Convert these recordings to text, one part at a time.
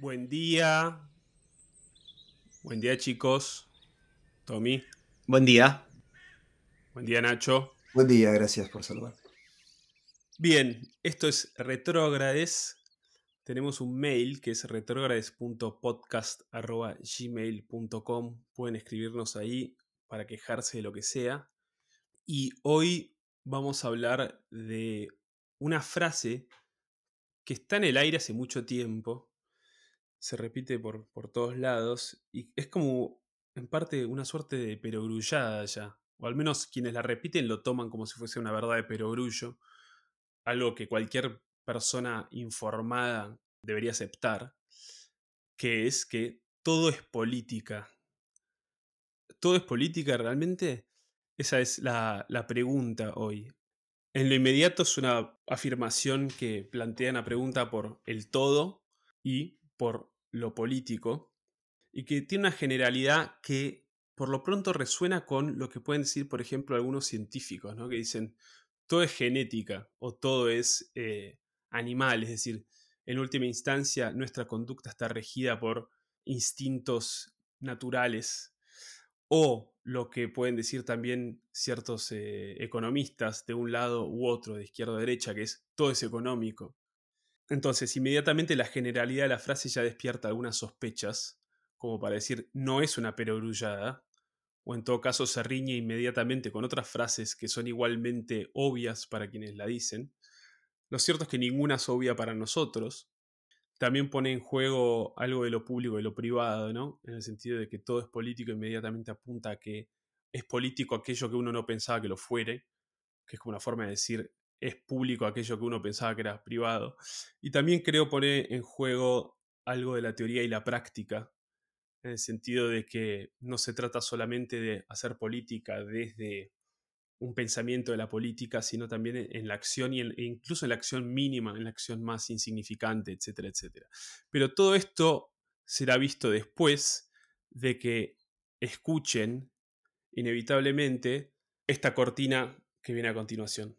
Buen día. Buen día, chicos. Tommy. Buen día. Buen día, Nacho. Buen día, gracias por saludar. Bien, esto es Retrógrades. Tenemos un mail que es retrógrades.podcast.gmail.com. Pueden escribirnos ahí para quejarse de lo que sea. Y hoy vamos a hablar de una frase que está en el aire hace mucho tiempo, se repite por, por todos lados y es como en parte una suerte de perogrullada ya, o al menos quienes la repiten lo toman como si fuese una verdad de perogrullo, algo que cualquier persona informada debería aceptar, que es que todo es política. ¿Todo es política realmente? Esa es la, la pregunta hoy. En lo inmediato es una afirmación que plantea una pregunta por el todo y por lo político, y que tiene una generalidad que por lo pronto resuena con lo que pueden decir, por ejemplo, algunos científicos, ¿no? que dicen, todo es genética o todo es eh, animal, es decir, en última instancia nuestra conducta está regida por instintos naturales o lo que pueden decir también ciertos eh, economistas de un lado u otro, de izquierda a derecha, que es todo es económico. Entonces, inmediatamente la generalidad de la frase ya despierta algunas sospechas, como para decir no es una perogrullada, o en todo caso se riñe inmediatamente con otras frases que son igualmente obvias para quienes la dicen. Lo cierto es que ninguna es obvia para nosotros. También pone en juego algo de lo público y lo privado, ¿no? En el sentido de que todo es político, inmediatamente apunta a que es político aquello que uno no pensaba que lo fuere, que es como una forma de decir es público aquello que uno pensaba que era privado. Y también creo poner en juego algo de la teoría y la práctica, en el sentido de que no se trata solamente de hacer política desde un pensamiento de la política, sino también en la acción y e incluso en la acción mínima, en la acción más insignificante, etcétera, etcétera. Pero todo esto será visto después de que escuchen inevitablemente esta cortina que viene a continuación.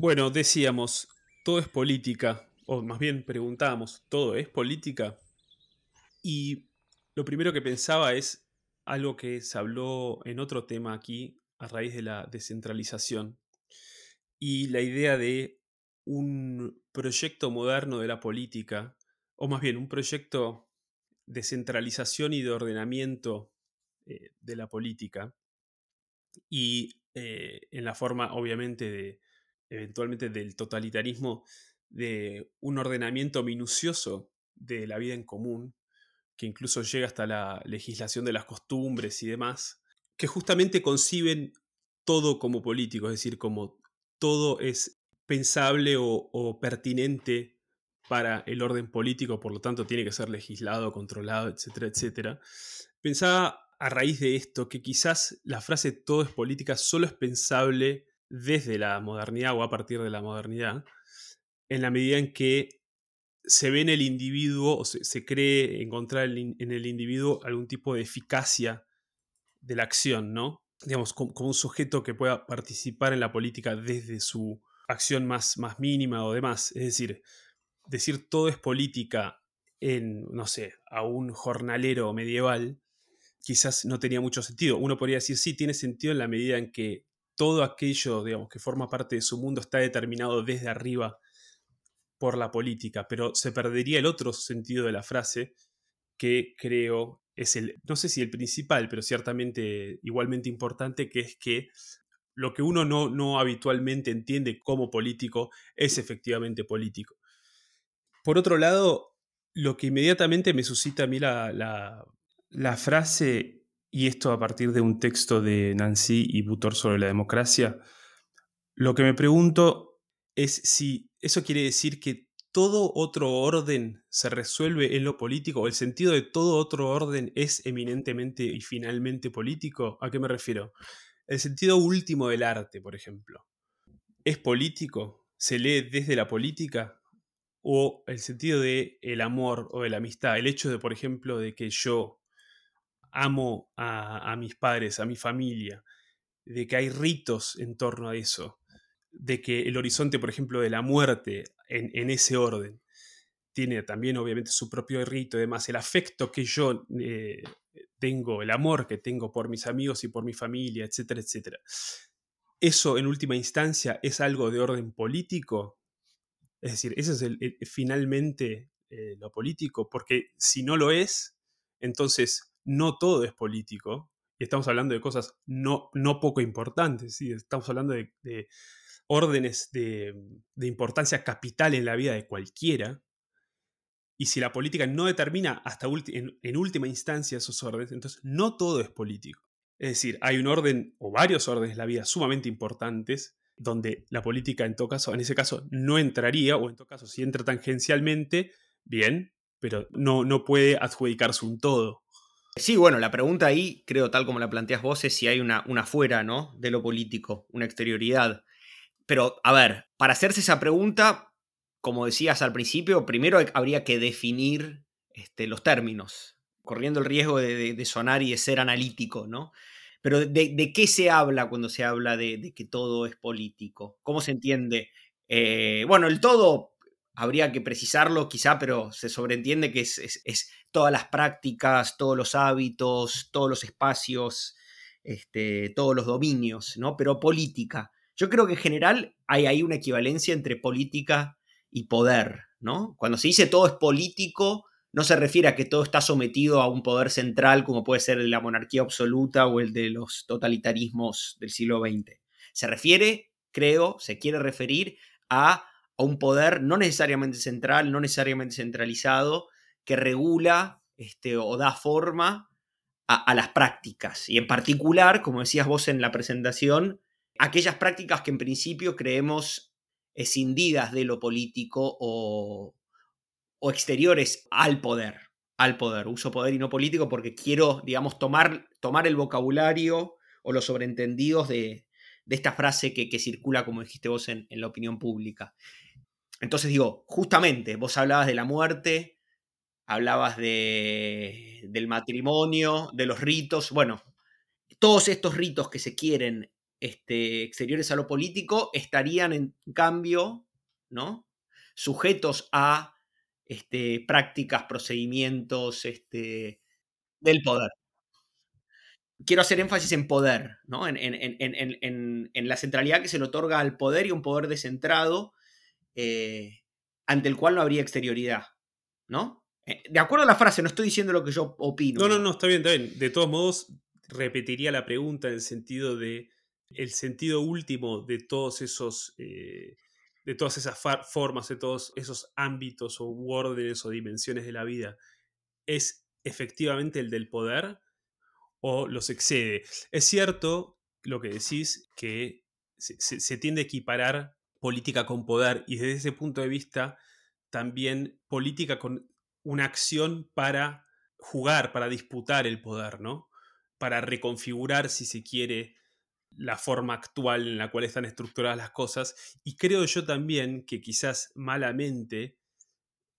Bueno, decíamos, todo es política, o más bien preguntábamos, ¿todo es política? Y lo primero que pensaba es algo que se habló en otro tema aquí a raíz de la descentralización y la idea de un proyecto moderno de la política, o más bien un proyecto de centralización y de ordenamiento eh, de la política, y eh, en la forma obviamente de eventualmente del totalitarismo, de un ordenamiento minucioso de la vida en común, que incluso llega hasta la legislación de las costumbres y demás, que justamente conciben todo como político, es decir, como todo es pensable o, pertinente para el orden político, por lo tanto tiene que ser legislado, controlado, etcétera, etcétera. Pensaba a raíz de esto que quizás la frase todo es política solo es pensable desde la modernidad o a partir de la modernidad, en la medida en que se ve en el individuo o se, cree encontrar en el individuo algún tipo de eficacia de la acción, ¿no? Digamos, como, un sujeto que pueda participar en la política desde su acción más, más mínima o demás. Es decir, decir todo es política en, no sé, a un jornalero medieval, quizás no tenía mucho sentido. Uno podría decir, sí, tiene sentido en la medida en que todo aquello, digamos, que forma parte de su mundo está determinado desde arriba por la política, pero se perdería el otro sentido de la frase que creo es el, no sé si el principal, pero ciertamente igualmente importante, que es que lo que uno no, no habitualmente entiende como político es efectivamente político. Por otro lado, lo que inmediatamente me suscita a mí la, la, la frase y esto a partir de un texto de Nancy y Butor sobre la democracia, lo que me pregunto es si eso quiere decir que todo otro orden se resuelve en lo político, o el sentido de todo otro orden es eminentemente y finalmente político. ¿A qué me refiero? El sentido último del arte, por ejemplo. ¿Es político? ¿Se lee desde la política? ¿O el sentido de el amor o de la amistad? El hecho de, por ejemplo, de que yo amo a, mis padres, a mi familia, de que hay ritos en torno a eso, de que el horizonte, por ejemplo, de la muerte en, ese orden tiene también obviamente su propio rito y demás, el afecto que yo eh, tengo, el amor que tengo por mis amigos y por mi familia, etcétera, etcétera. Eso en última instancia es algo de orden político. Es decir, eso es finalmente eh, lo político, porque si no lo es, entonces no todo es político. Y estamos hablando de cosas no, no poco importantes, ¿sí? estamos hablando de órdenes de, importancia capital en la vida de cualquiera, y si la política no determina hasta en, última instancia esos órdenes, entonces no todo es político. Es decir, hay un orden o varios órdenes de la vida sumamente importantes donde la política en todo caso, en ese caso, no entraría, o en todo caso, si entra tangencialmente, bien, pero no, no puede adjudicarse un todo. Sí, bueno, la pregunta ahí, creo, tal como la planteas vos, es si hay una, una fuera, ¿no? De lo político, una exterioridad. Pero, a ver, para hacerse esa pregunta, como decías al principio, primero habría que definir este, los términos, corriendo el riesgo de, sonar y de ser analítico, ¿no? Pero de, qué se habla cuando se habla de, que todo es político? ¿Cómo se entiende? Eh, bueno, el todo habría que precisarlo quizá, pero se sobreentiende que es, todas las prácticas, todos los hábitos, todos los espacios, este, todos los dominios, ¿no? Pero política. Yo creo que en general hay ahí una equivalencia entre política y poder, ¿no? Cuando se dice todo es político, no se refiere a que todo está sometido a un poder central como puede ser la monarquía absoluta o el de los totalitarismos del siglo XX. Se refiere, creo, se quiere referir a, un poder no necesariamente central, no necesariamente centralizado, que regula este, o da forma a, las prácticas. Y en particular, como decías vos en la presentación, aquellas prácticas que en principio creemos escindidas de lo político o, exteriores al poder, al poder. Uso poder y no político porque quiero, digamos, tomar, tomar el vocabulario o los sobreentendidos de, esta frase que, circula, como dijiste vos, en, la opinión pública. Entonces digo, justamente, vos hablabas de la muerte, hablabas de, del matrimonio, de los ritos, bueno, todos estos ritos que se quieren este, exteriores a lo político estarían en cambio, ¿no? Sujetos a este, prácticas, procedimientos este, del poder. Quiero hacer énfasis en poder, ¿no? En, la centralidad que se le otorga al poder y un poder descentrado eh, ante el cual no habría exterioridad, ¿no? Eh, de acuerdo a la frase, no estoy diciendo lo que yo opino. No, no, no, está bien, está bien. De todos modos, repetiría la pregunta en el sentido de el sentido último de todos esos, eh, de todas esas formas, de todos esos ámbitos o órdenes o dimensiones de la vida, es efectivamente el del poder o los excede. Es cierto lo que decís, que se, tiende a equiparar política con poder y desde ese punto de vista también política con una acción para jugar, para disputar el poder, ¿no? Para reconfigurar, si se quiere, la forma actual en la cual están estructuradas las cosas. Y creo yo también que quizás malamente,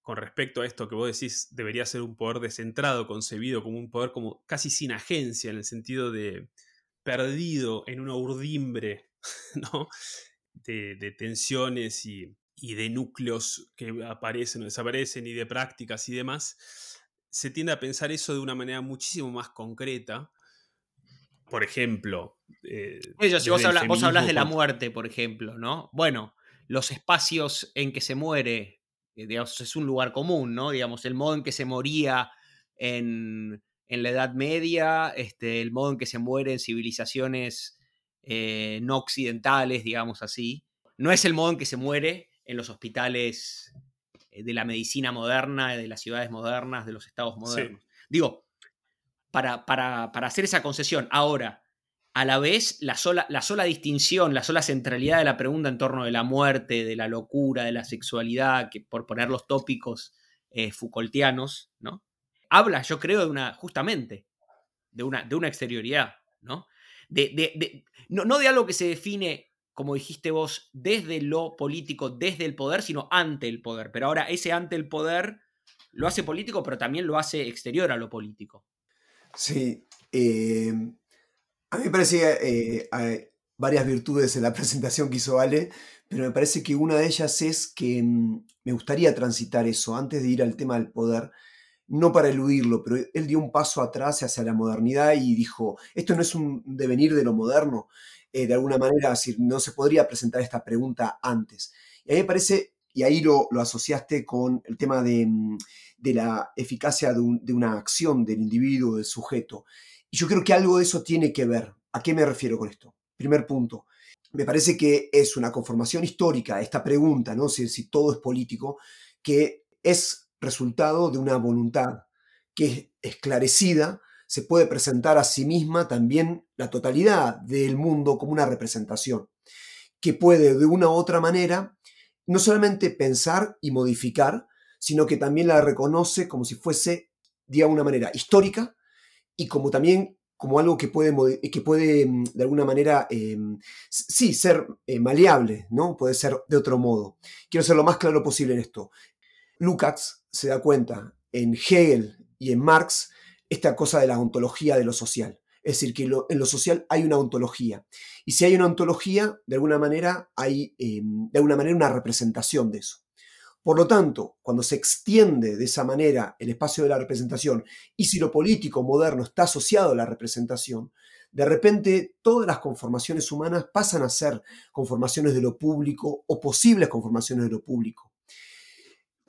con respecto a esto que vos decís, debería ser un poder descentrado, concebido como un poder como casi sin agencia, en el sentido de perdido en una urdimbre, ¿no? De, tensiones y, y de núcleos que aparecen o desaparecen y de prácticas y demás, se tiende a pensar eso de una manera muchísimo más concreta por ejemplo. Eh, si vos, hablas de la muerte, por ejemplo, ¿no? Bueno, los espacios en que se muere, eh, digamos, es un lugar común, ¿no? Digamos, el modo en que se moría en, la Edad Media, este, el modo en que se muere en civilizaciones eh, no occidentales, digamos así. No es el modo en que se muere en los hospitales de la medicina moderna, de las ciudades modernas, de los estados modernos. Digo, para, hacer esa concesión. Ahora, a la vez la sola, la sola distinción, la sola centralidad de la pregunta en torno de la muerte, de la locura, de la sexualidad, que por poner los tópicos eh, Foucaultianos, ¿no? Habla, yo creo, de una, justamente, de una, de una exterioridad, ¿no? De, no, no de algo que se define, como dijiste vos, desde lo político, desde el poder, sino ante el poder. Pero ahora ese ante el poder lo hace político, pero también lo hace exterior a lo político. Sí, eh, a mí me parece eh, hay varias virtudes en la presentación que hizo Ale, pero me parece que una de ellas es que mm, me gustaría transitar eso antes de ir al tema del poder, no para eludirlo, pero él dio un paso atrás hacia la modernidad y dijo, esto no es un devenir de lo moderno, eh, de alguna manera, decir, no se podría presentar esta pregunta antes. Y a me parece, y ahí lo, asociaste con el tema de, mm, la eficacia de, de una acción del individuo, del sujeto. Y yo creo que algo de eso tiene que ver. ¿A qué me refiero con esto? Primer punto. Me parece que es una conformación histórica, esta pregunta, ¿no? Si, si todo es político, que es resultado de una voluntad que esclarecida se puede presentar a sí misma también la totalidad del mundo como una representación, que puede de una u otra manera no solamente pensar y modificar, sino que también la reconoce como si fuese de una manera histórica y como también como algo que puede, que puede mm, de alguna manera, em, sí, ser eh, maleable, ¿no? Puede ser de otro modo. Quiero ser lo más claro posible en esto. Lukács se da cuenta en Hegel y en Marx esta cosa de la ontología de lo social. Es decir, que en lo social hay una ontología. Y si hay una ontología, de alguna manera hay em, de alguna manera una representación de eso. Por lo tanto, cuando se extiende de esa manera el espacio de la representación y si lo político moderno está asociado a la representación, de repente todas las conformaciones humanas pasan a ser conformaciones de lo público o posibles conformaciones de lo público.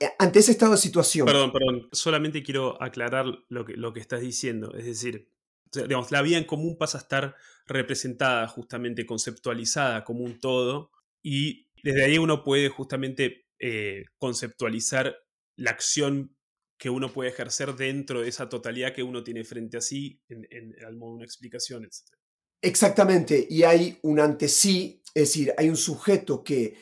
Eh, ante ese estado de situación... Perdón, perdón, solamente quiero aclarar lo que, lo que estás diciendo. Es decir, digamos, la vida en común pasa a estar representada, justamente conceptualizada como un todo, y desde ahí uno puede justamente eh, conceptualizar la acción que uno puede ejercer dentro de esa totalidad que uno tiene frente a sí, en, al modo de una explicación, etc. Exactamente, y hay un ante sí, es decir, hay un sujeto que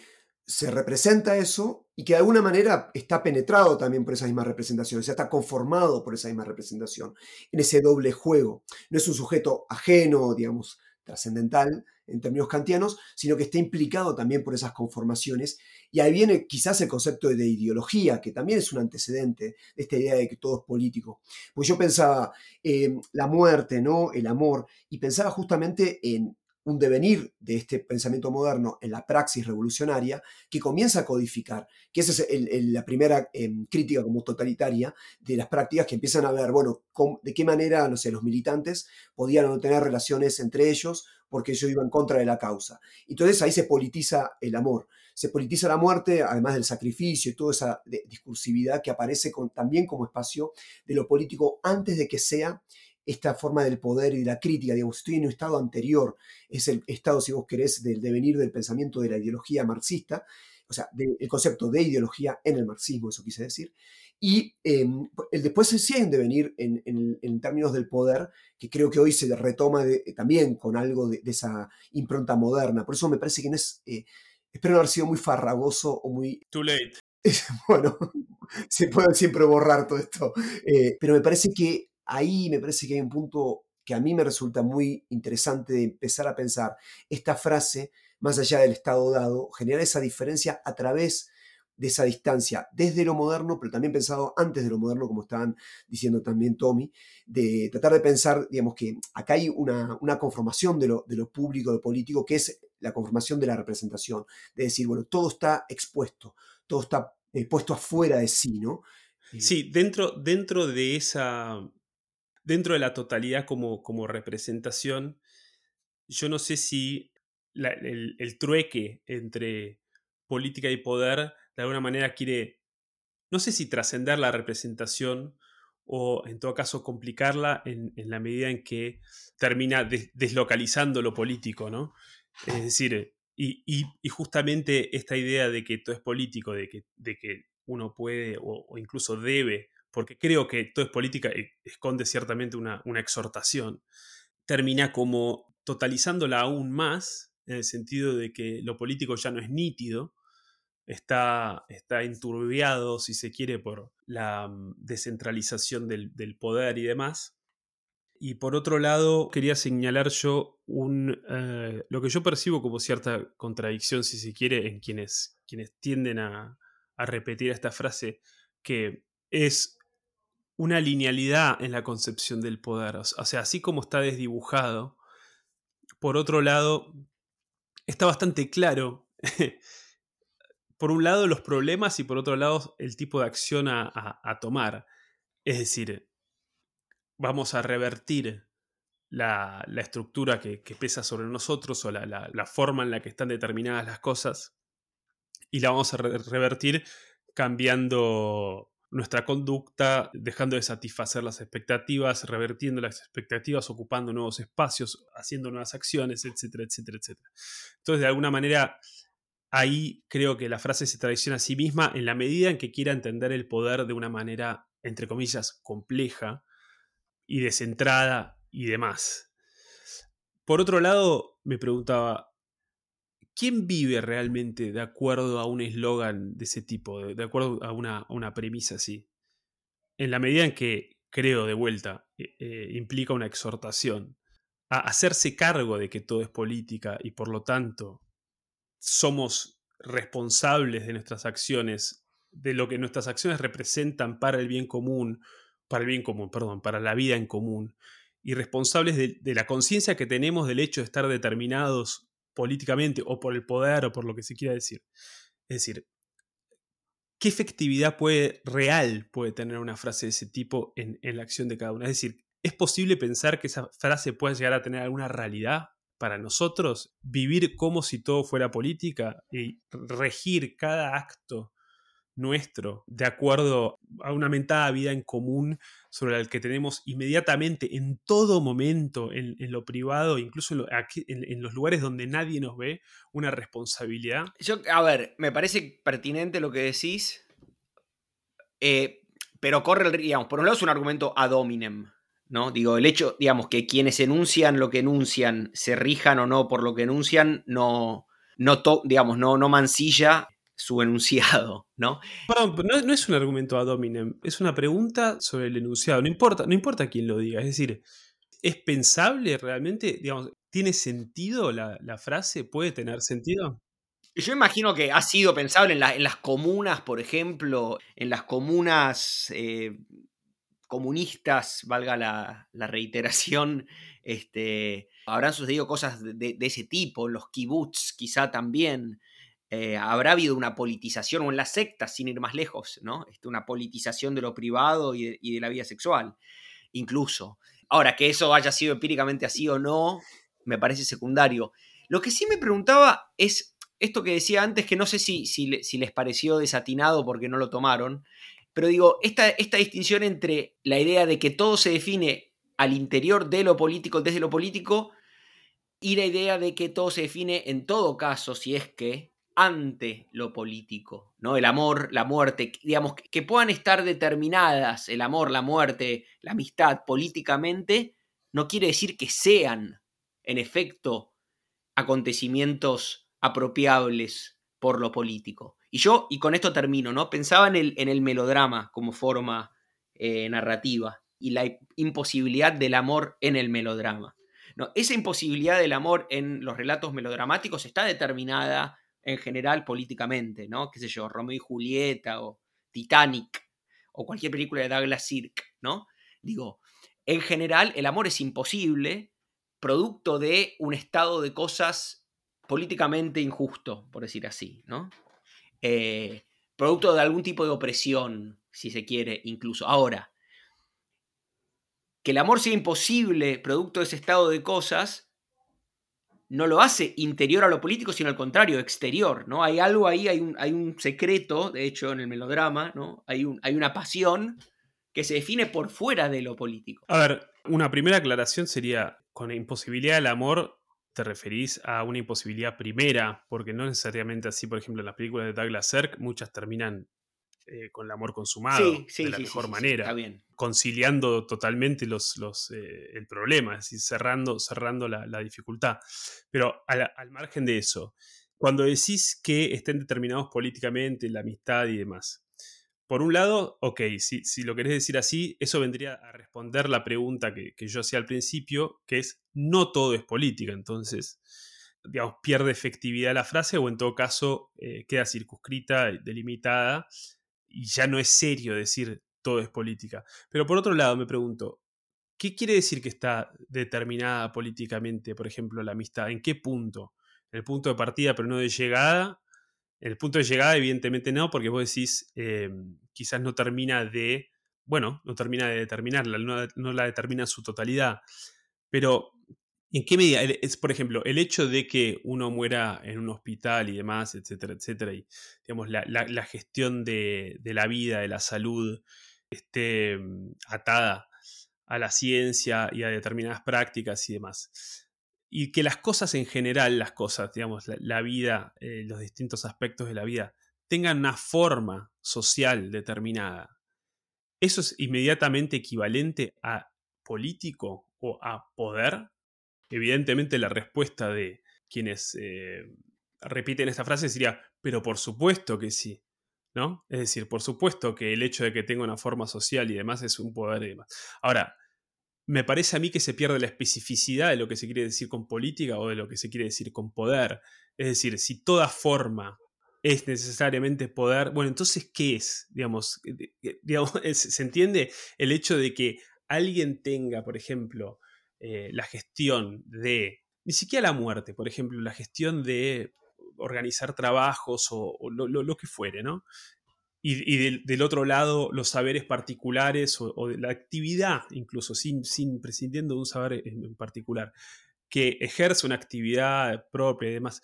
se representa eso y que de alguna manera está penetrado también por esa misma representación, o sea, está conformado por esa misma representación, en ese doble juego. No es un sujeto ajeno, digamos, trascendental en términos kantianos, sino que está implicado también por esas conformaciones. Y ahí viene quizás el concepto de ideología, que también es un antecedente de esta idea de que todo es político. Pues yo pensaba en la muerte, ¿no? el amor, y pensaba justamente en un devenir de este pensamiento moderno en la praxis revolucionaria que comienza a codificar, que esa es la primera em, crítica como totalitaria de las prácticas que empiezan a ver, bueno, de qué manera, no los militantes podían no tener relaciones entre ellos porque ellos iban en contra de la causa. Entonces ahí se politiza el amor, se politiza la muerte, además del sacrificio y toda esa discursividad que aparece también como espacio de lo político antes de que sea esta forma del poder y de la crítica, digamos, estoy en un estado anterior, es el estado, si vos querés, del devenir del pensamiento de la ideología marxista, o sea, el concepto de ideología en el marxismo, eso quise decir, y em, el después sí hay un devenir en, términos del poder, que creo que hoy se retoma también con algo de, esa impronta moderna, por eso me parece que no es, eh, espero no haber sido muy farragoso o muy... Too late. bueno, se puede siempre borrar todo esto, eh, pero me parece que ahí me parece que hay un punto que a mí me resulta muy interesante de empezar a pensar. Esta frase, más allá del estado dado, generar esa diferencia a través de esa distancia, desde lo moderno, pero también pensado antes de lo moderno, como estaban diciendo también Tommy, de tratar de pensar, digamos, que acá hay una, conformación de lo, público, de lo político, que es la conformación de la representación, de decir, bueno, todo está expuesto, todo está eh, puesto afuera de sí, ¿no? Eh, sí, dentro, dentro de esa dentro de la totalidad como, como representación, yo no sé si el, trueque entre política y poder de alguna manera quiere, no sé si trascender la representación o en todo caso complicarla en, la medida en que termina deslocalizando lo político, ¿no? Es decir, y, justamente esta idea de que todo es político, de que, de que uno puede o incluso debe porque creo que todo es política y esconde ciertamente una, exhortación, termina como totalizándola aún más, en el sentido de que lo político ya no es nítido, está, está enturbiado, si se quiere, por la mm, descentralización del, poder y demás. Y por otro lado, quería señalar yo un, eh, lo que yo percibo como cierta contradicción, si se quiere, en quienes, quienes tienden a, a repetir esta frase, que es una linealidad en la concepción del poder. O sea, así como está desdibujado, por otro lado, está bastante claro por un lado los problemas y por otro lado el tipo de acción a, tomar. Es decir, vamos a revertir la, estructura que, pesa sobre nosotros o la, forma en la que están determinadas las cosas y la vamos a revertir cambiando nuestra conducta, dejando de satisfacer las expectativas, revertiendo las expectativas, ocupando nuevos espacios, haciendo nuevas acciones, etcétera, etcétera, etcétera. Entonces, de alguna manera, ahí creo que la frase se traiciona a sí misma en la medida en que quiera entender el poder de una manera, entre comillas, compleja y descentrada y demás. Por otro lado, me preguntaba, ¿quién vive realmente de acuerdo a un eslogan de ese tipo, de, acuerdo a una, una, premisa así? En la medida en que, creo de vuelta, eh, eh, implica una exhortación a hacerse cargo de que todo es política y por lo tanto somos responsables de nuestras acciones, de lo que nuestras acciones representan para el bien común, para el bien común, perdón, para la vida en común, y responsables de, la conciencia que tenemos del hecho de estar determinados políticamente o por el poder o por lo que se quiera decir. Es decir, ¿qué efectividad puede, real puede tener una frase de ese tipo en, en la acción de cada uno? Es decir, ¿es posible pensar que esa frase pueda llegar a tener alguna realidad para nosotros vivir como si todo fuera política y regir cada acto nuestro de acuerdo a una mentada vida en común sobre la que tenemos inmediatamente en todo momento en, lo privado, incluso en, los lugares donde nadie nos ve, una responsabilidad. Yo, a ver, me parece pertinente lo que decís, eh, pero corre el, digamos, por un lado es un argumento ad hominem, ¿no? Digo, el hecho, digamos, que quienes enuncian lo que enuncian se rijan o no por lo que enuncian, no, no digamos, no, no mancilla su enunciado, ¿no? Perdón, no, no, es un argumento ad hominem, es una pregunta sobre el enunciado. No importa, no importa quién lo diga, es decir, ¿es pensable realmente? Digamos, ¿tiene sentido la, frase? ¿Puede tener sentido? Yo imagino que ha sido pensable en, en las comunas, por ejemplo, en las comunas eh, comunistas, valga la, reiteración, este, habrán sucedido cosas de, ese tipo, los kibbutz quizá también. Eh, habrá habido una politización, o en las sectas, sin ir más lejos, ¿no? Este, una politización de lo privado y de, la vida sexual, incluso. Ahora, que eso haya sido empíricamente así o no, me parece secundario. Lo que sí me preguntaba es esto que decía antes, que no sé si, si, si les pareció desatinado porque no lo tomaron, pero digo, esta, esta distinción entre la idea de que todo se define al interior de lo político, desde lo político, y la idea de que todo se define en todo caso, si es que, ante lo político, ¿no? El amor, la muerte, digamos, que puedan estar determinadas el amor, la muerte, la amistad políticamente, no quiere decir que sean, en efecto, acontecimientos apropiables por lo político. Y yo, y con esto termino, ¿no? Pensaba en el, en el melodrama como forma eh, narrativa y la imposibilidad del amor en el melodrama. No, esa imposibilidad del amor en los relatos melodramáticos está determinada en general políticamente, ¿no? Qué sé yo, Romeo y Julieta o Titanic o cualquier película de Douglas Sirk, ¿no? Digo, en general el amor es imposible producto de un estado de cosas políticamente injusto, por decir así, ¿no? Eh, producto de algún tipo de opresión, si se quiere, incluso. Ahora, que el amor sea imposible producto de ese estado de cosas, no lo hace interior a lo político, sino al contrario, exterior, ¿no? Hay algo ahí, hay un, hay un secreto, de hecho, en el melodrama, ¿no? Hay, un, hay una pasión que se define por fuera de lo político. A ver, una primera aclaración sería, con imposibilidad del amor, te referís a una imposibilidad primera, porque no necesariamente así, por ejemplo, en las películas de Douglas Sirk, muchas terminan eh, con el amor consumado de la mejor manera, conciliando totalmente los, los, eh, el problema, es decir, cerrando, cerrando la, dificultad. Pero al, al, margen de eso, cuando decís que estén determinados políticamente la amistad y demás, por un lado, ok, si, si, lo querés decir así, eso vendría a responder la pregunta que, yo hacía al principio, que es, no todo es política, entonces, digamos, pierde efectividad la frase o en todo caso eh, queda circunscrita, delimitada, y ya no es serio decir todo es política. Pero por otro lado, me pregunto, ¿qué quiere decir que está determinada políticamente, por ejemplo, la amistad? ¿En qué punto? ¿En el punto de partida pero no de llegada? El punto de llegada, evidentemente no, porque vos decís, em, quizás no termina de, bueno, no termina de determinarla, no, la determina su totalidad. Pero, ¿en qué medida? Es, por ejemplo, el hecho de que uno muera en un hospital y demás, etcétera, etcétera, y digamos, la, gestión de, la vida, de la salud, esté em, atada a la ciencia y a determinadas prácticas y demás y que las cosas en general, las cosas, digamos, la, vida, eh, los distintos aspectos de la vida, tengan una forma social determinada, ¿eso es inmediatamente equivalente a político o a poder? Evidentemente la respuesta de quienes eh, repiten esta frase sería, pero por supuesto que sí. ¿No? Es decir, por supuesto que el hecho de que tenga una forma social y demás es un poder y demás. Ahora, me parece a mí que se pierde la especificidad de lo que se quiere decir con política o de lo que se quiere decir con poder. Es decir, si toda forma es necesariamente poder, bueno, entonces, ¿qué es? Digamos, ¿se entiende el hecho de que alguien tenga, por ejemplo, eh, la gestión de, ni siquiera la muerte, por ejemplo, la gestión de organizar trabajos o, lo, que fuere, ¿no? y, del, otro lado los saberes particulares o, la actividad, incluso sin, prescindiendo de un saber en, particular, que ejerce una actividad propia y demás.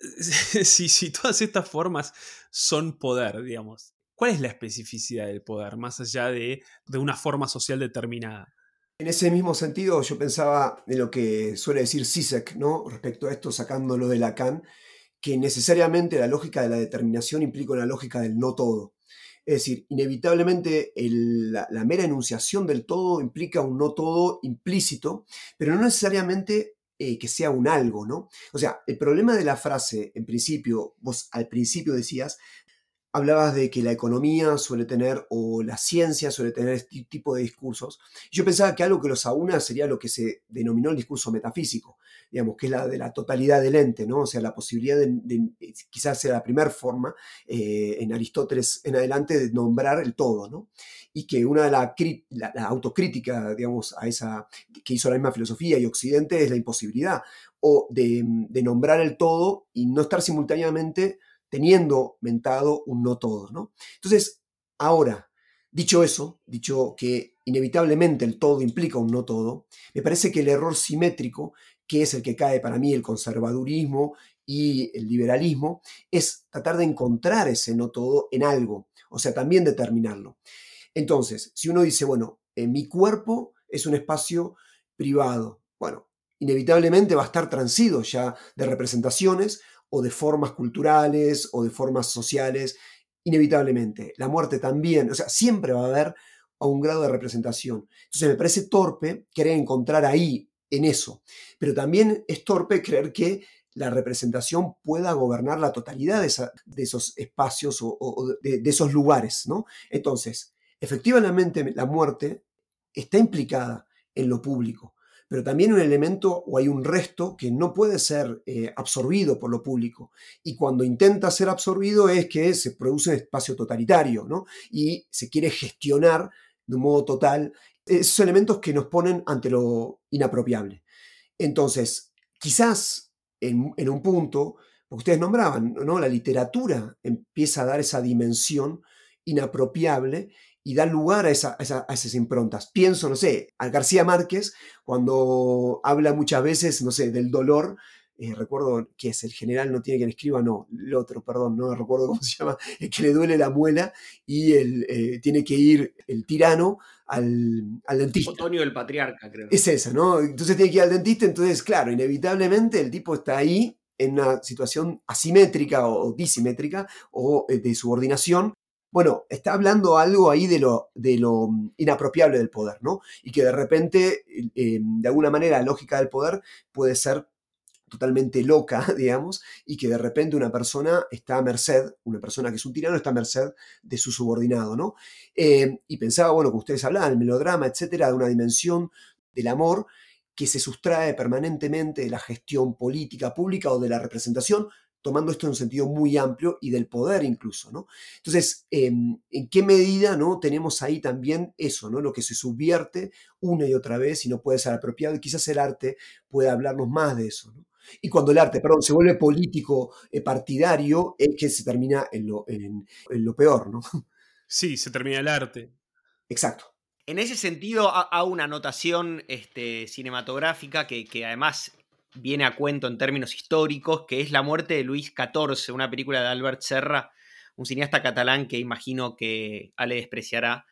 Si, todas estas formas son poder, digamos, ¿cuál es la especificidad del poder más allá de una forma social determinada? En ese mismo sentido, yo pensaba en lo que suele decir Sisek, ¿no? Respecto a esto, sacándolo de Lacan, que necesariamente la lógica de la determinación implica una lógica del no todo. Es decir, inevitablemente la, mera enunciación del todo implica un no todo implícito, pero no necesariamente eh, que sea un algo, ¿no? O sea, el problema de la frase, en principio, vos al principio decías, hablabas de que la economía suele tener, o la ciencia suele tener este tipo de discursos. Yo pensaba que algo que los aúna sería lo que se denominó el discurso metafísico, digamos, que es la de la totalidad del ente, ¿no? O sea, la posibilidad de, quizás sea la primera forma, eh, en Aristóteles en adelante, de nombrar el todo, ¿no? Y que una de las la, autocrítica, digamos, a esa, que hizo la misma filosofía y Occidente es la imposibilidad, o de, de nombrar el todo y no estar simultáneamente teniendo mentado un no todo, ¿no? Entonces, ahora, dicho eso, dicho que inevitablemente el todo implica un no todo, me parece que el error simétrico, que es el que cae para mí el conservadurismo y el liberalismo, es tratar de encontrar ese no todo en algo, o sea, también determinarlo. Entonces, si uno dice, bueno, en mi cuerpo es un espacio privado, bueno, inevitablemente va a estar transido ya de representaciones o de formas culturales o de formas sociales, inevitablemente. La muerte también, o sea, siempre va a haber a un grado de representación. Entonces me parece torpe querer encontrar ahí, en eso, pero también es torpe creer que la representación pueda gobernar la totalidad de, esos espacios o, de, de, esos lugares, ¿no? Entonces, efectivamente la muerte está implicada en lo público, pero también un elemento o hay un resto que no puede ser eh, absorbido por lo público. Y cuando intenta ser absorbido es que se produce un espacio totalitario. Y se quiere gestionar de un modo total esos elementos que nos ponen ante lo inapropiable. Entonces, quizás en, en un punto, porque ustedes nombraban, ¿no? La literatura empieza a dar esa dimensión inapropiable y da lugar a, esas improntas. Pienso, no sé, a García Márquez, cuando habla muchas veces, no sé, del dolor, eh, recuerdo que es el general, no tiene quien escriba, no, el otro, perdón, no recuerdo cómo se llama, es que le duele la muela y el, eh, tiene que ir el tirano al, al dentista. Otoño del patriarca, creo. Es esa, ¿no? Entonces tiene que ir al dentista, entonces, claro, inevitablemente el tipo está ahí en una situación asimétrica o disimétrica o eh, de subordinación bueno, está hablando algo ahí de lo, lo inapropiable del poder, ¿no? Y que de repente, eh, de alguna manera, la lógica del poder puede ser totalmente loca, digamos, y que de repente una persona está a merced, una persona que es un tirano está a merced de su subordinado, ¿no? Eh, y pensaba, bueno, que ustedes hablaban, el melodrama, etcétera, de una dimensión del amor que se sustrae permanentemente de la gestión política pública o de la representación, tomando esto en un sentido muy amplio y del poder incluso, ¿no? Entonces, em, ¿en qué medida, ¿no? Tenemos ahí también eso, ¿no? Lo que se subvierte una y otra vez y no puede ser apropiado y quizás el arte pueda hablarnos más de eso, ¿no? Y cuando el arte, perdón, se vuelve político, eh, partidario, es que se termina en lo, en lo peor, ¿no? Sí, se termina el arte. Exacto. En ese sentido, hago una anotación este, cinematográfica que, que, además viene a cuento en términos históricos, que es La muerte de Luis XIV, una película de Albert Serra, un cineasta catalán que imagino que Ale despreciará.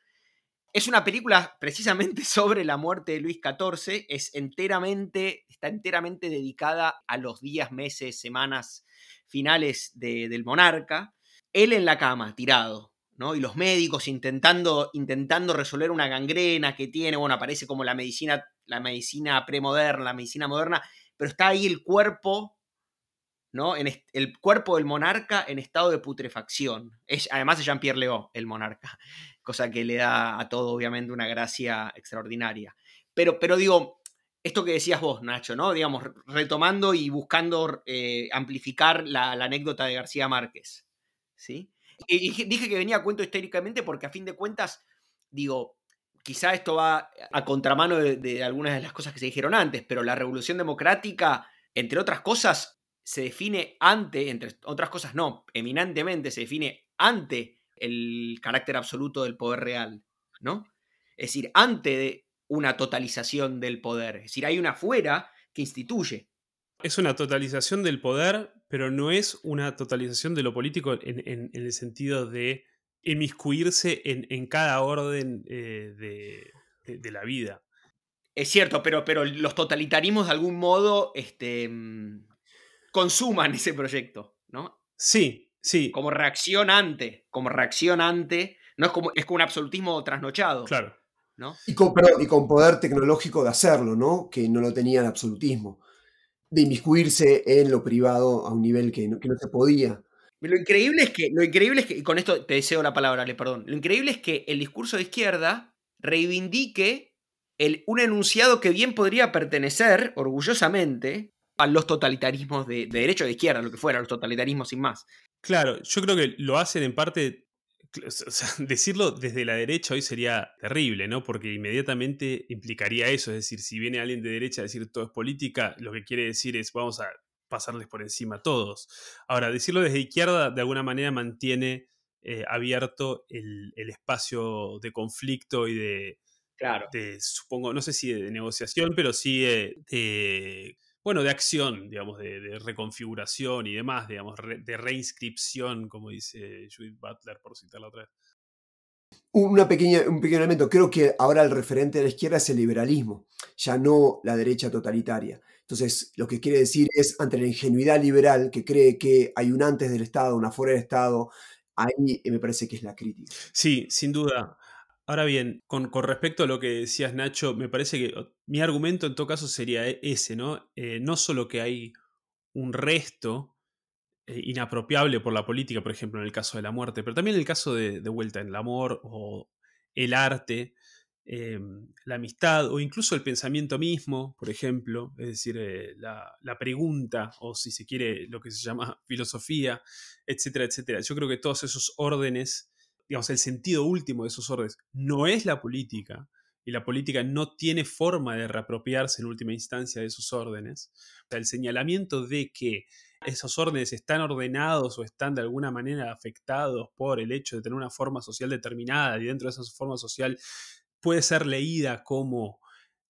Es una película precisamente sobre la muerte de Luis XIV, es enteramente, está enteramente dedicada a los días, meses, semanas finales del monarca. Él en la cama, tirado, y los médicos intentando, intentando resolver una gangrena que tiene, bueno, aparece como la medicina, la medicina premoderna, la medicina moderna, pero está ahí el cuerpo, ¿no? En el cuerpo del monarca en estado de putrefacción. Además es Jean-Pierre Léo, el monarca, cosa que le da a todo, obviamente, una gracia extraordinaria. Pero, pero digo, esto que decías vos, Nacho, ¿no? Digamos, retomando y buscando eh, amplificar la, la anécdota de García Márquez, ¿sí? Y dije que venía a cuento históricamente porque a fin de cuentas, digo, quizá esto va a contramano de, algunas de las cosas que se dijeron antes, pero la revolución democrática, entre otras cosas, se define ante, entre otras cosas no, eminentemente se define ante el carácter absoluto del poder real, ¿no? Es decir, ante de una totalización del poder. Es decir, hay una fuera que instituye. Es una totalización del poder, pero no es una totalización de lo político en, el sentido de inmiscuirse en, cada orden eh, de, la vida. Es cierto, pero, pero los totalitarismos de algún modo este, mm, consuman ese proyecto, ¿no? Sí, sí. Como reacción ante, como reacción ante, no es como, es como un absolutismo trasnochado. Claro. ¿no? Y, con, y con poder tecnológico de hacerlo, ¿no? Que no lo tenía el absolutismo de inmiscuirse en lo privado a un nivel que no, se podía. Lo increíble es que, lo increíble es que, y con esto te deseo la palabra, le perdón, lo increíble es que el discurso de izquierda reivindique el, un enunciado que bien podría pertenecer orgullosamente a los totalitarismos de, de derecho de izquierda, lo que fuera, los totalitarismos sin más. Claro, yo creo que lo hacen en parte decirlo desde la derecha hoy sería terrible, ¿no? Porque inmediatamente implicaría eso. Es decir, si viene alguien de derecha a decir todo es política, lo que quiere decir es vamos a pasarles por encima a todos. Ahora, decirlo desde izquierda de alguna manera mantiene eh, abierto el, espacio de conflicto y de, claro. de, supongo, no sé si de negociación, pero sí de bueno, de acción, digamos, de, reconfiguración y demás, digamos, de reinscripción, como dice Judith Butler, por citarla otra vez. Una pequeña, un pequeño elemento, creo que ahora el referente de la izquierda es el liberalismo, ya no la derecha totalitaria. Entonces, lo que quiere decir es, ante la ingenuidad liberal que cree que hay un antes del Estado, una fuera del Estado, ahí me parece que es la crítica. Sí, sin duda. Ahora bien, con, respecto a lo que decías, Nacho, me parece que mi argumento en todo caso sería e, ese, ¿no? Eh, no solo que hay un resto eh, inapropiable por la política, por ejemplo, en el caso de la muerte, pero también en el caso de vuelta en el amor o el arte, em, la amistad o incluso el pensamiento mismo, por ejemplo, es decir, eh, la, la, pregunta o si se quiere lo que se llama filosofía, etcétera, etcétera. Yo creo que todos esos órdenes digamos, el sentido último de esos órdenes no es la política, y la política no tiene forma de reapropiarse en última instancia de esos órdenes. el señalamiento de que esos órdenes están ordenados o están de alguna manera afectados por el hecho de tener una forma social determinada y dentro de esa forma social puede ser leída como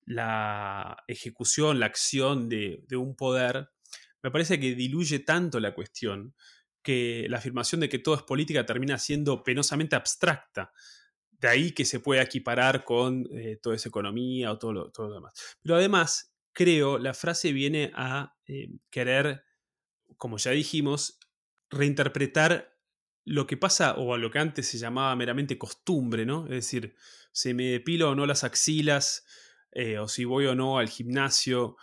la ejecución, la acción de, un poder, me parece que diluye tanto la cuestión que la afirmación de que todo es política termina siendo penosamente abstracta. De ahí que se pueda equiparar con eh, toda esa economía o todo lo, todo demás. Pero además, creo, la frase viene a eh, querer, como ya dijimos, reinterpretar lo que pasa, o lo que antes se llamaba meramente costumbre, ¿no? Es decir, si me depilo o no las axilas, eh, o si voy o no al gimnasio,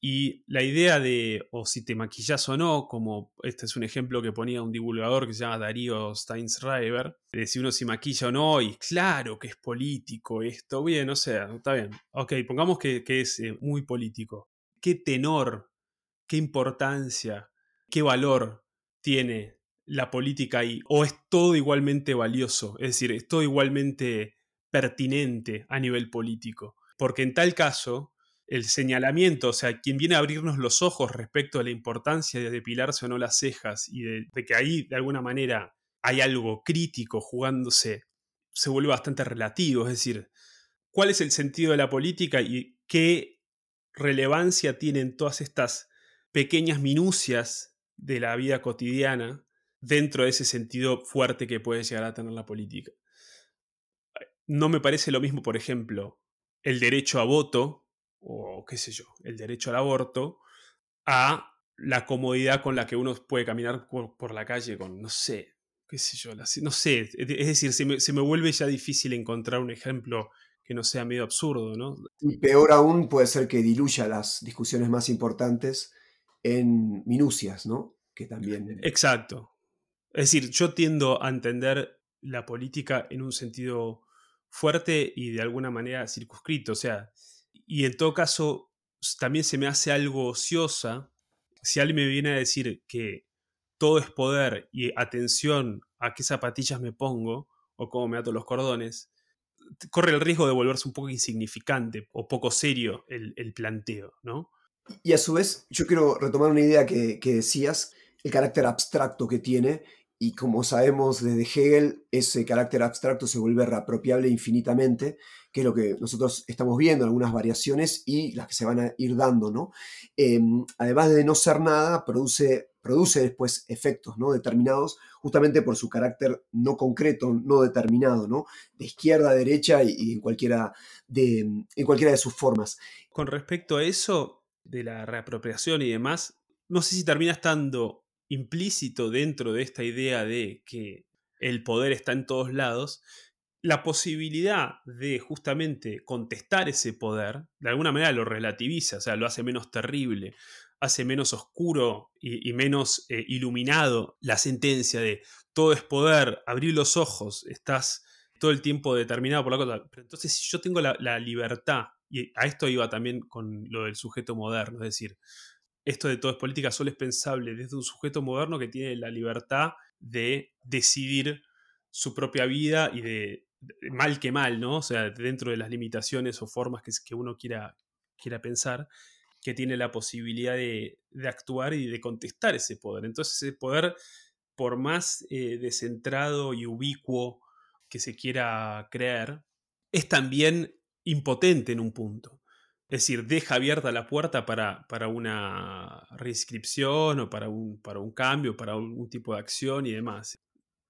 y la idea de, o si te maquillas o no, como este es un ejemplo que ponía un divulgador que se llama Darío Steinsreiber, de si uno se maquilla o no, y claro que es político esto, bien, o sea, está bien. Ok, pongamos que, es eh, muy político. ¿Qué tenor, qué importancia, qué valor tiene la política ahí? ¿O es todo igualmente valioso? Es decir, es todo igualmente pertinente a nivel político. Porque en tal caso, el señalamiento, o sea, quien viene a abrirnos los ojos respecto a la importancia de depilarse o no las cejas y de, que ahí de alguna manera hay algo crítico jugándose, se vuelve bastante relativo. Es decir, ¿cuál es el sentido de la política y qué relevancia tienen todas estas pequeñas minucias de la vida cotidiana dentro de ese sentido fuerte que puede llegar a tener la política? No me parece lo mismo, por ejemplo, el derecho a voto o qué sé yo, el derecho al aborto, a la comodidad con la que uno puede caminar por, la calle con, no sé, qué sé yo, no sé, es decir, se me, se me, vuelve ya difícil encontrar un ejemplo que no sea medio absurdo, ¿no? Y peor aún puede ser que diluya las discusiones más importantes en minucias, ¿no? Que también... Exacto. Es decir, yo tiendo a entender la política en un sentido fuerte y de alguna manera circunscrito, o sea, y en todo caso, también se me hace algo ociosa si alguien me viene a decir que todo es poder y atención a qué zapatillas me pongo o cómo me ato los cordones, corre el riesgo de volverse un poco insignificante o poco serio el, planteo, ¿no? Y a su vez, yo quiero retomar una idea que, que decías, el carácter abstracto que tiene y como sabemos desde Hegel, ese carácter abstracto se vuelve reapropiable infinitamente, que es lo que nosotros estamos viendo, algunas variaciones y las que se van a ir dando, ¿no? Em, además de no ser nada, produce, produce después efectos ¿no? determinados, justamente por su carácter no concreto, no determinado, ¿no? De izquierda a derecha y, en, cualquiera de, en cualquiera de sus formas. Con respecto a eso, de la reapropiación y demás, no sé si termina estando implícito dentro de esta idea de que el poder está en todos lados, la posibilidad de justamente contestar ese poder, de alguna manera lo relativiza, o sea, lo hace menos terrible, hace menos oscuro y, menos eh, iluminado la sentencia de todo es poder, abrir los ojos, estás todo el tiempo determinado por la cosa. Pero entonces, si yo tengo la, la libertad, y a esto iba también con lo del sujeto moderno, es decir, esto de todo es política solo es pensable desde un sujeto moderno que tiene la libertad de decidir su propia vida y de, mal que mal, ¿no? O sea, dentro de las limitaciones o formas que, uno quiera, quiera pensar, que tiene la posibilidad de, actuar y de contestar ese poder. Entonces ese poder, por más eh, descentrado y ubicuo que se quiera creer, es también impotente en un punto. Es decir, deja abierta la puerta para, para una reinscripción o para un, para un cambio, para un, tipo de acción y demás.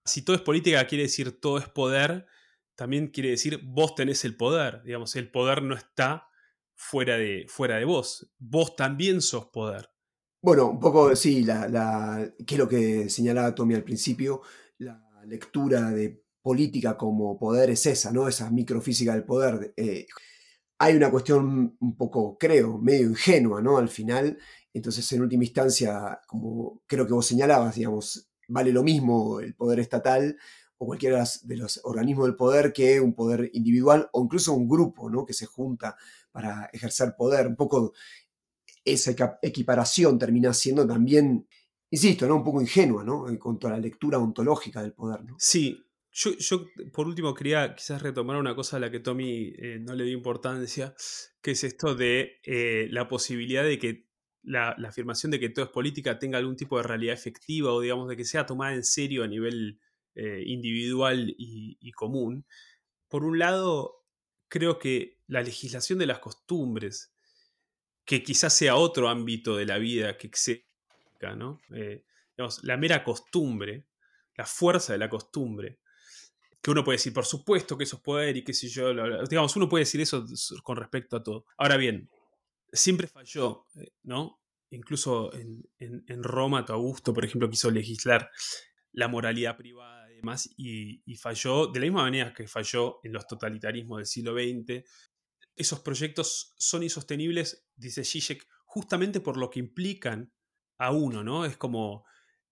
Si todo es política, quiere decir todo es poder, también quiere decir vos tenés el poder. Digamos, el poder no está fuera de, fuera de vos. Vos también sos poder. Bueno, un poco, sí, la, que es lo que señalaba Tommy al principio, la lectura de política como poder es esa, ¿no? Esa microfísica del poder. Eh, hay una cuestión un poco, creo, medio ingenua, ¿no? Al final, entonces en última instancia, como creo que vos señalabas, digamos, vale lo mismo el poder estatal o cualquiera de los organismos del poder que un poder individual o incluso un grupo, ¿no? Que se junta para ejercer poder. Un poco esa equiparación termina siendo también, insisto, ¿no? Un poco ingenua, ¿no? En cuanto a la lectura ontológica del poder, ¿no? Sí, yo, por último, quería quizás retomar una cosa a la que Tommy eh, no le dio importancia, que es esto de eh, la posibilidad de que la, afirmación de que todo es política tenga algún tipo de realidad efectiva o, digamos, de que sea tomada en serio a nivel eh, individual y, común. Por un lado, creo que la legislación de las costumbres, que quizás sea otro ámbito de la vida que excede, ¿no? la mera costumbre, la fuerza de la costumbre, que uno puede decir, por supuesto que eso es poder y qué sé yo, digamos, uno puede decir eso con respecto a todo. Ahora bien, siempre falló, eh, ¿no? Incluso en, Roma, tu Augusto, por ejemplo, quiso legislar la moralidad privada más y, y falló de la misma manera que falló en los totalitarismos del siglo XX. Esos proyectos son insostenibles, dice Zizek, justamente por lo que implican a uno, ¿no? Es como,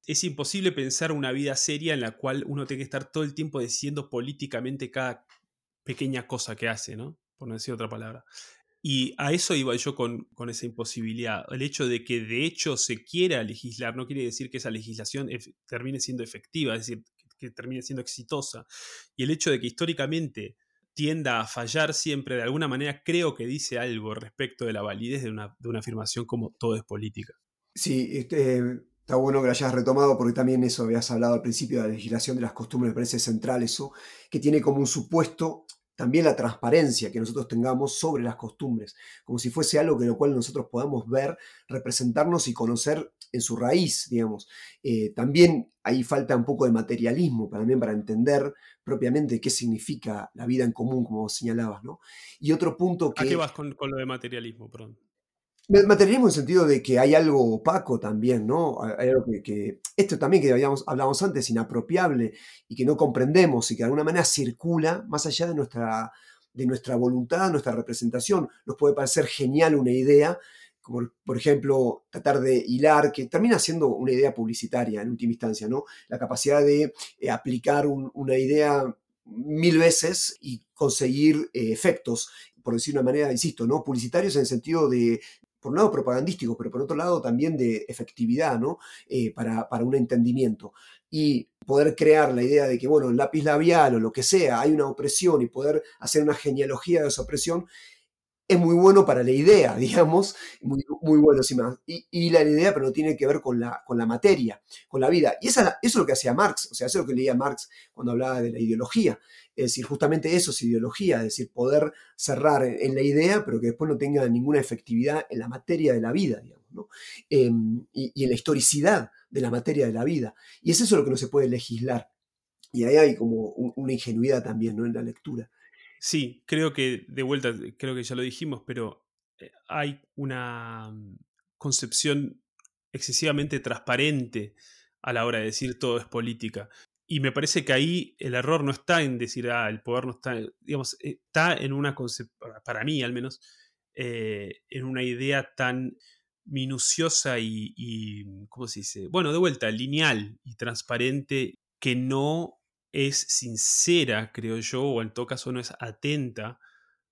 es imposible pensar una vida seria en la cual uno tiene que estar todo el tiempo diciendo políticamente cada pequeña cosa que hace, ¿no? Por no decir otra palabra. Y a eso iba yo con, con, esa imposibilidad. El hecho de que de hecho se quiera legislar no quiere decir que esa legislación termine siendo efectiva, es decir, que termine siendo exitosa. Y el hecho de que históricamente tienda a fallar siempre, de alguna manera creo que dice algo respecto de la validez de una, de una afirmación como todo es política. Sí, este, está bueno que lo hayas retomado porque también eso habías hablado al principio de la legislación de las costumbres, me parece central eso, que tiene como un supuesto también la transparencia que nosotros tengamos sobre las costumbres, como si fuese algo que lo cual nosotros podamos ver, representarnos y conocer en su raíz, digamos. Eh, también ahí falta un poco de materialismo también para entender propiamente qué significa la vida en común, como señalabas, ¿no? Y otro punto que... ¿A qué vas con, con lo de materialismo, perdón? Materialismo en el sentido de que hay algo opaco también, ¿no? Hay algo que, esto también que habíamos, hablábamos antes, inapropiable y que no comprendemos y que de alguna manera circula más allá de nuestra, de nuestra voluntad, nuestra representación. Nos puede parecer genial una idea, como por ejemplo tratar de hilar, que termina siendo una idea publicitaria en última instancia, ¿no? La capacidad de eh, aplicar una idea mil veces y conseguir eh, efectos por decir de una manera, insisto, ¿no? Publicitarios en el sentido de, por un lado propagandístico, pero por otro lado también de efectividad, ¿no? Eh, para, para, un entendimiento. Y poder crear la idea de que, bueno, el lápiz labial o lo que sea, hay una opresión y poder hacer una genealogía de esa opresión, es muy bueno para la idea, digamos, muy, bueno sí más. Y, la idea, pero no tiene que ver con la, con la materia, con la vida. Y eso es lo que hacía Marx, o sea, eso es lo que leía Marx cuando hablaba de la ideología. Es decir, justamente eso es ideología, es decir, poder cerrar en, la idea, pero que después no tenga ninguna efectividad en la materia de la vida, digamos, ¿no? Em, y, en la historicidad de la materia de la vida. Y es eso lo que no se puede legislar. Y ahí hay como una ingenuidad también, ¿no? En la lectura. Sí, creo que, de vuelta, creo que ya lo dijimos, pero eh, hay una mm, concepción excesivamente transparente a la hora de decir todo es política. Y me parece que ahí el error no está en decir, ah, el poder no está, digamos, está en una concepción, para mí al menos, eh, en una idea tan minuciosa y, y, ¿cómo se dice? Bueno, de vuelta, lineal y transparente que no es sincera, creo yo, o en todo caso no es atenta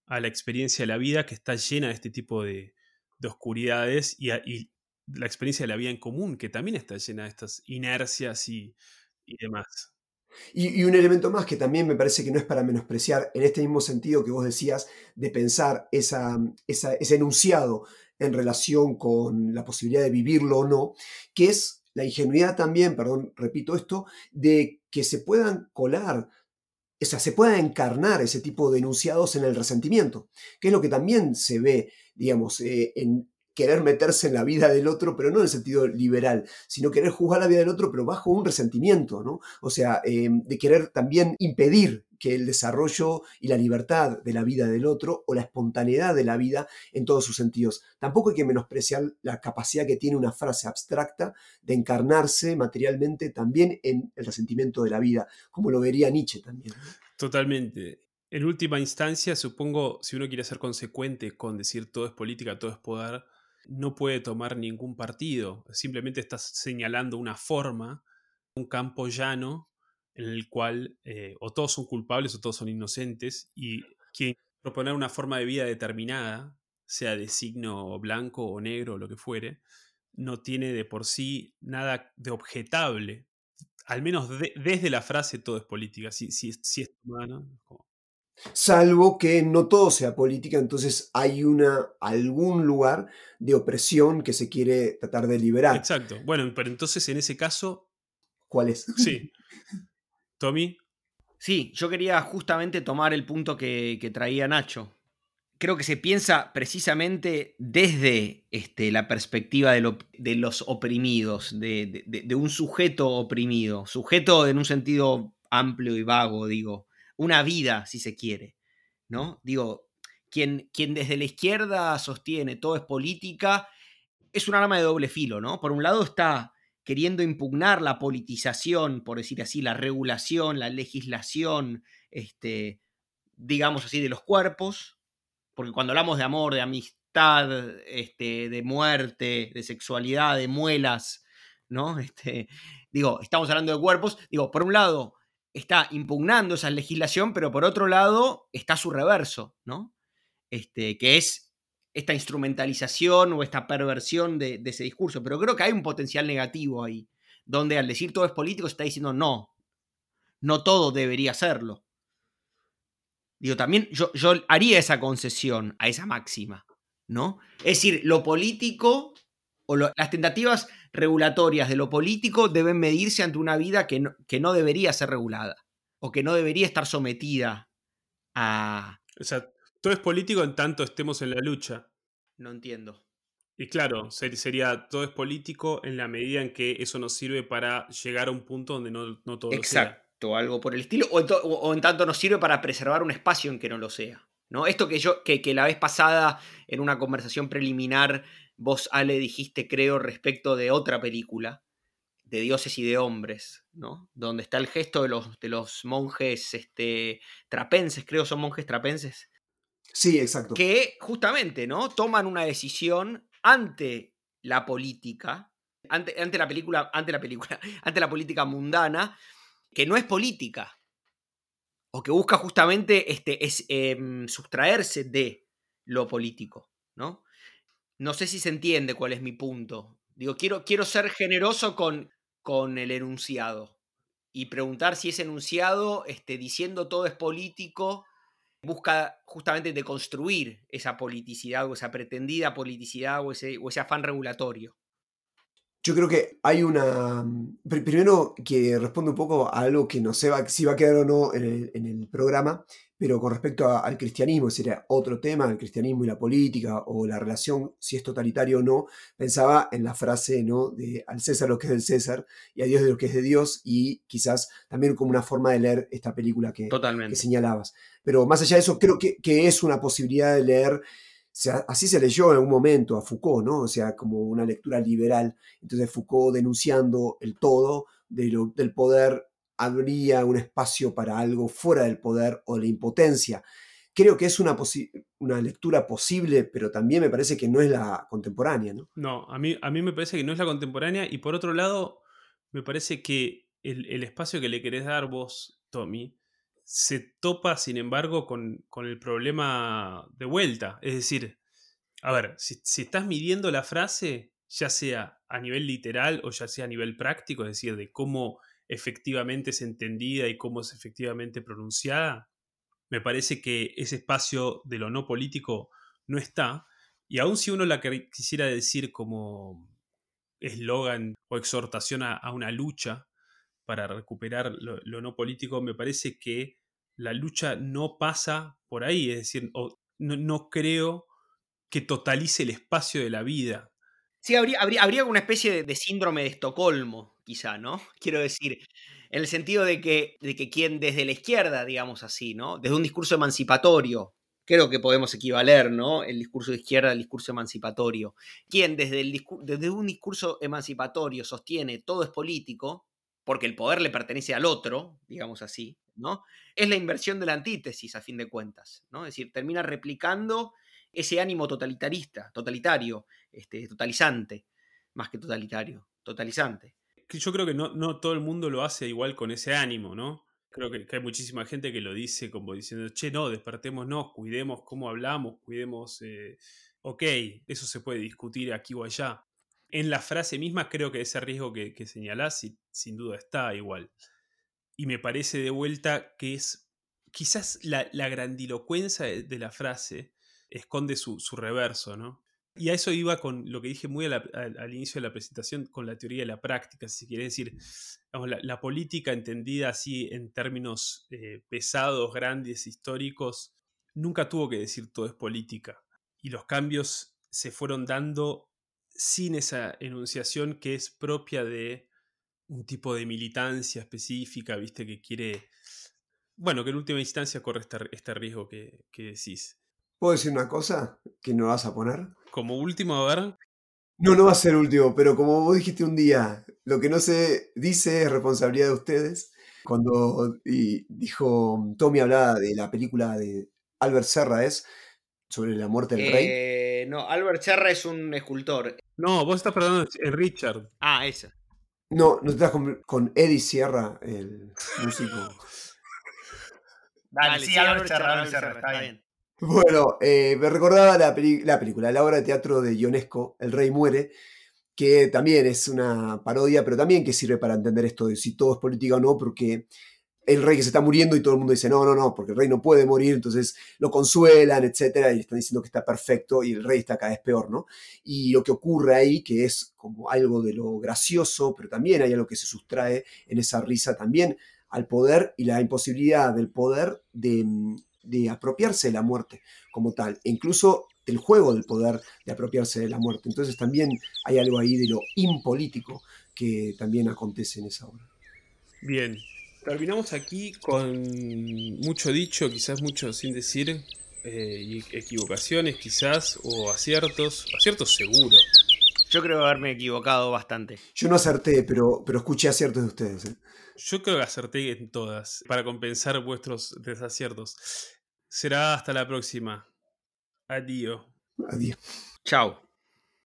a la experiencia de la vida que está llena de este tipo de, de oscuridades y, la experiencia de la vida en común, que también está llena de estas inercias y, y demás. Y, un elemento más que también me parece que no es para menospreciar, en este mismo sentido que vos decías, de pensar esa, ese enunciado en relación con la posibilidad de vivirlo o no, que es la ingenuidad también, perdón, repito esto, de que se puedan colar, o sea, se pueda encarnar ese tipo de enunciados en el resentimiento, que es lo que también se ve, digamos, eh, en, querer meterse en la vida del otro, pero no en el sentido liberal, sino querer juzgar la vida del otro, pero bajo un resentimiento, ¿no? O sea, eh, de querer también impedir que el desarrollo y la libertad de la vida del otro o la espontaneidad de la vida en todos sus sentidos. Tampoco hay que menospreciar la capacidad que tiene una frase abstracta de encarnarse materialmente también en el resentimiento de la vida, como lo vería Nietzsche también. Totalmente. En última instancia, supongo, si uno quiere ser consecuente con decir todo es política, todo es poder, no puede tomar ningún partido, simplemente está señalando una forma, un campo llano en el cual eh, o todos son culpables o todos son inocentes y quien proponer una forma de vida determinada, sea de signo blanco o negro o lo que fuere, no tiene de por sí nada de objetable, al menos desde la frase todo es política, si, si, si es humano. Salvo que no todo sea política, entonces hay una, algún lugar de opresión que se quiere tratar de liberar. Exacto. Bueno, pero entonces en ese caso... ¿Cuál es? Sí. Tommy. Sí, yo quería justamente tomar el punto que, traía Nacho. Creo que se piensa precisamente desde este, la perspectiva de, los oprimidos, de, de un sujeto oprimido, sujeto en un sentido amplio y vago, digo una vida, si se quiere, ¿no? Digo, quien, quien desde la izquierda sostiene todo es política, es un arma de doble filo, ¿no? Por un lado está queriendo impugnar la politización, por decir así, la regulación, la legislación, este, digamos así, de los cuerpos, porque cuando hablamos de amor, de amistad, este, de muerte, de sexualidad, de muelas, ¿no? Este, digo, estamos hablando de cuerpos, digo, por un lado está impugnando esa legislación, pero por otro lado está su reverso, ¿no? Este, que es esta instrumentalización o esta perversión de, ese discurso. Pero creo que hay un potencial negativo ahí, donde al decir todo es político se está diciendo no, no todo debería serlo. Digo, también yo, yo haría esa concesión a esa máxima, ¿no? Es decir, lo político o las tentativas regulatorias de lo político deben medirse ante una vida que no, que no debería ser regulada o que no debería estar sometida a... O sea, todo es político en tanto estemos en la lucha. No entiendo. Y claro, sería todo es político en la medida en que eso nos sirve para llegar a un punto donde no, no todo Exacto. lo sea o algo por el estilo, o en, o en, tanto nos sirve para preservar un espacio en que no lo sea. ¿no? Esto que yo, que, que, la vez pasada, en una conversación preliminar, vos, Ale, dijiste, creo, respecto de otra película, de dioses y de hombres, ¿no? Donde está el gesto de los, de los monjes este, trapenses, creo son monjes trapenses. Sí, exacto. Que justamente, ¿no? Toman una decisión ante la política, ante, ante la película, ante la película, ante la política mundana, que no es política, o que busca justamente este, es, eh, sustraerse de lo político, ¿no? No sé si se entiende cuál es mi punto. Digo, quiero, quiero ser generoso con, con el enunciado y preguntar si ese enunciado, este, diciendo todo es político, busca justamente deconstruir esa politicidad o esa pretendida politicidad o ese, o ese afán regulatorio. Yo creo que hay una. Primero que responde un poco a algo que no sé si va a quedar o no en el, en el programa, pero con respecto a, al cristianismo, sería otro tema, el cristianismo y la política, o la relación, si es totalitario o no, pensaba en la frase, ¿no? De al César lo que es del César y a Dios de lo que es de Dios, y quizás también como una forma de leer esta película que, que señalabas. Pero más allá de eso, creo que, que es una posibilidad de leer así se leyó en algún momento a Foucault, ¿no? O sea, como una lectura liberal. Entonces Foucault denunciando el todo de lo, del poder habría un espacio para algo fuera del poder o la impotencia. Creo que es una, una lectura posible, pero también me parece que no es la contemporánea, ¿no? No, a mí, a mí me parece que no es la contemporánea y por otro lado, me parece que el, el espacio que le querés dar vos, Tommy, se topa, sin embargo, con, con, el problema de vuelta. Es decir, a ver, si, si, estás midiendo la frase, ya sea a nivel literal o ya sea a nivel práctico, es decir, de cómo efectivamente es entendida y cómo es efectivamente pronunciada, me parece que ese espacio de lo no político no está. Y aun si uno la quisiera decir como eslogan o exhortación a, a una lucha, para recuperar lo, no político, me parece que la lucha no pasa por ahí, es decir, no, no, creo que totalice el espacio de la vida. Sí, habría, habría, habría una especie de, de, síndrome de Estocolmo, quizá, ¿no? Quiero decir, en el sentido de que, de que quien desde la izquierda, digamos así, ¿no? Desde un discurso emancipatorio, creo que podemos equivaler, ¿no? El discurso de izquierda al discurso emancipatorio. Quien desde, el, desde un discurso emancipatorio sostiene todo es político, porque el poder le pertenece al otro, digamos así, ¿no? Es la inversión de la antítesis, a fin de cuentas, ¿no? Es decir, termina replicando ese ánimo totalitarista, totalitario, este, totalizante, más que totalitario, totalizante. Yo creo que no, no todo el mundo lo hace igual con ese ánimo, ¿no? Creo que, hay muchísima gente que lo dice como diciendo, che, no, despertémonos, cuidemos cómo hablamos, cuidemos, eh, ok, eso se puede discutir aquí o allá, en la frase misma creo que ese riesgo que, que señalás sin duda está igual. Y me parece de vuelta que es quizás la, grandilocuencia de, la frase esconde su, su, reverso, ¿no? Y a eso iba con lo que dije muy al, inicio de la presentación, con la teoría de la práctica, si quiere decir, la, política entendida así en términos eh, pesados, grandes, históricos, nunca tuvo que decir todo es política. Y los cambios se fueron dando sin esa enunciación que es propia de un tipo de militancia específica, viste, que quiere, bueno, que en última instancia corre este, este riesgo que, que, decís. ¿Puedo decir una cosa que no vas a poner? Como último, a ver. No, no va a ser último, pero como vos dijiste un día, lo que no se dice es responsabilidad de ustedes. Cuando dijo, Tommy hablaba de la película de Albert Serra, ¿es? Sobre la muerte del rey. Eh, no, Albert Serra es un escultor. No, vos estás perdonando en Richard. Ah, esa. No, no estás con, Eddie Sierra, el músico. Dale, sí, Albert Serra, Albert Serra, está bien. Bueno, eh, me recordaba la, la, película, la obra de teatro de Ionesco, El Rey Muere, que también es una parodia, pero también que sirve para entender esto de si todo es política o no, porque el rey que se está muriendo y todo el mundo dice, no, no, no, porque el rey no puede morir, entonces lo consuelan, etcétera, y están diciendo que está perfecto y el rey está cada vez peor, ¿no? Y lo que ocurre ahí, que es como algo de lo gracioso, pero también hay algo que se sustrae en esa risa también al poder y la imposibilidad del poder de de apropiarse de la muerte como tal, e incluso del juego del poder de apropiarse de la muerte. Entonces también hay algo ahí de lo impolítico que también acontece en esa obra. Bien, terminamos aquí con mucho dicho, quizás mucho sin decir, eh, equivocaciones quizás, o aciertos, aciertos seguro. Yo creo haberme equivocado bastante. Yo no acerté, pero, pero escuché aciertos de ustedes. ¿eh? Yo creo que acerté en todas, para compensar vuestros desaciertos. Será hasta la próxima. Adiós. Adiós. Chao.